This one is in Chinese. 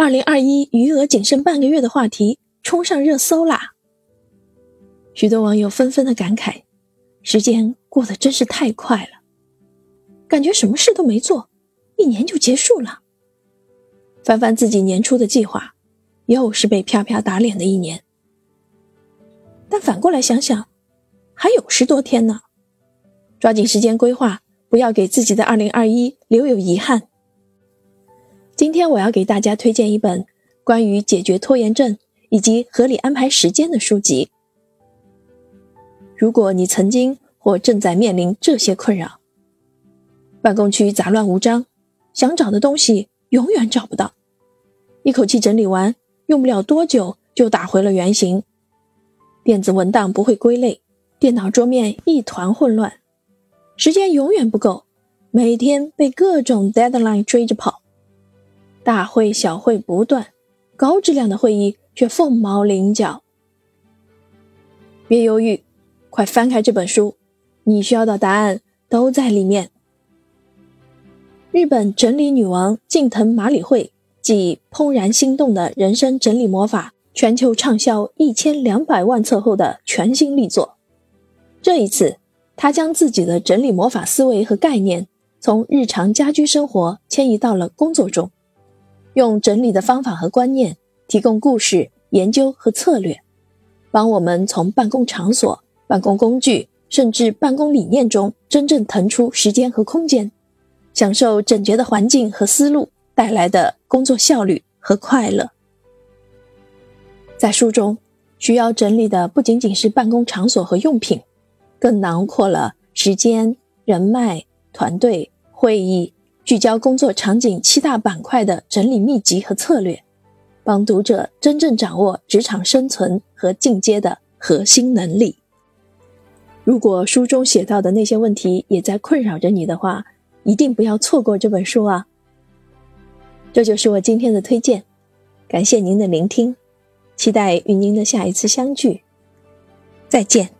二零二一余额仅剩半个月的话题冲上热搜啦！许多网友纷纷的感慨：时间过得真是太快了，感觉什么事都没做，一年就结束了。翻翻自己年初的计划，又是被啪啪打脸的一年。但反过来想想，还有十多天呢，抓紧时间规划，不要给自己的二零二一留有遗憾。今天我要给大家推荐一本关于解决拖延症以及合理安排时间的书籍。如果你曾经或正在面临这些困扰：办公区杂乱无章，想找的东西永远找不到，一口气整理完用不了多久就打回了原形；电子文档不会归类，电脑桌面一团混乱，时间永远不够，每天被各种 deadline 追着跑。大会小会不断，高质量的会议却凤毛麟角。别犹豫，快翻开这本书，你需要的答案都在里面。日本整理女王近藤麻里惠继《怦然心动的人生整理魔法》全球畅销一千两百万册后的全新力作。这一次，她将自己的整理魔法思维和概念从日常家居生活迁移到了工作中。用整理的方法和观念，提供故事、研究和策略，帮我们从办公场所、办公工具，甚至办公理念中真正腾出时间和空间，享受整洁的环境和思路带来的工作效率和快乐。在书中，需要整理的不仅仅是办公场所和用品，更囊括了时间、人脉、团队、会议。聚焦工作场景七大板块的整理秘籍和策略，帮读者真正掌握职场生存和进阶的核心能力。如果书中写到的那些问题也在困扰着你的话，一定不要错过这本书啊！这就是我今天的推荐，感谢您的聆听，期待与您的下一次相聚，再见。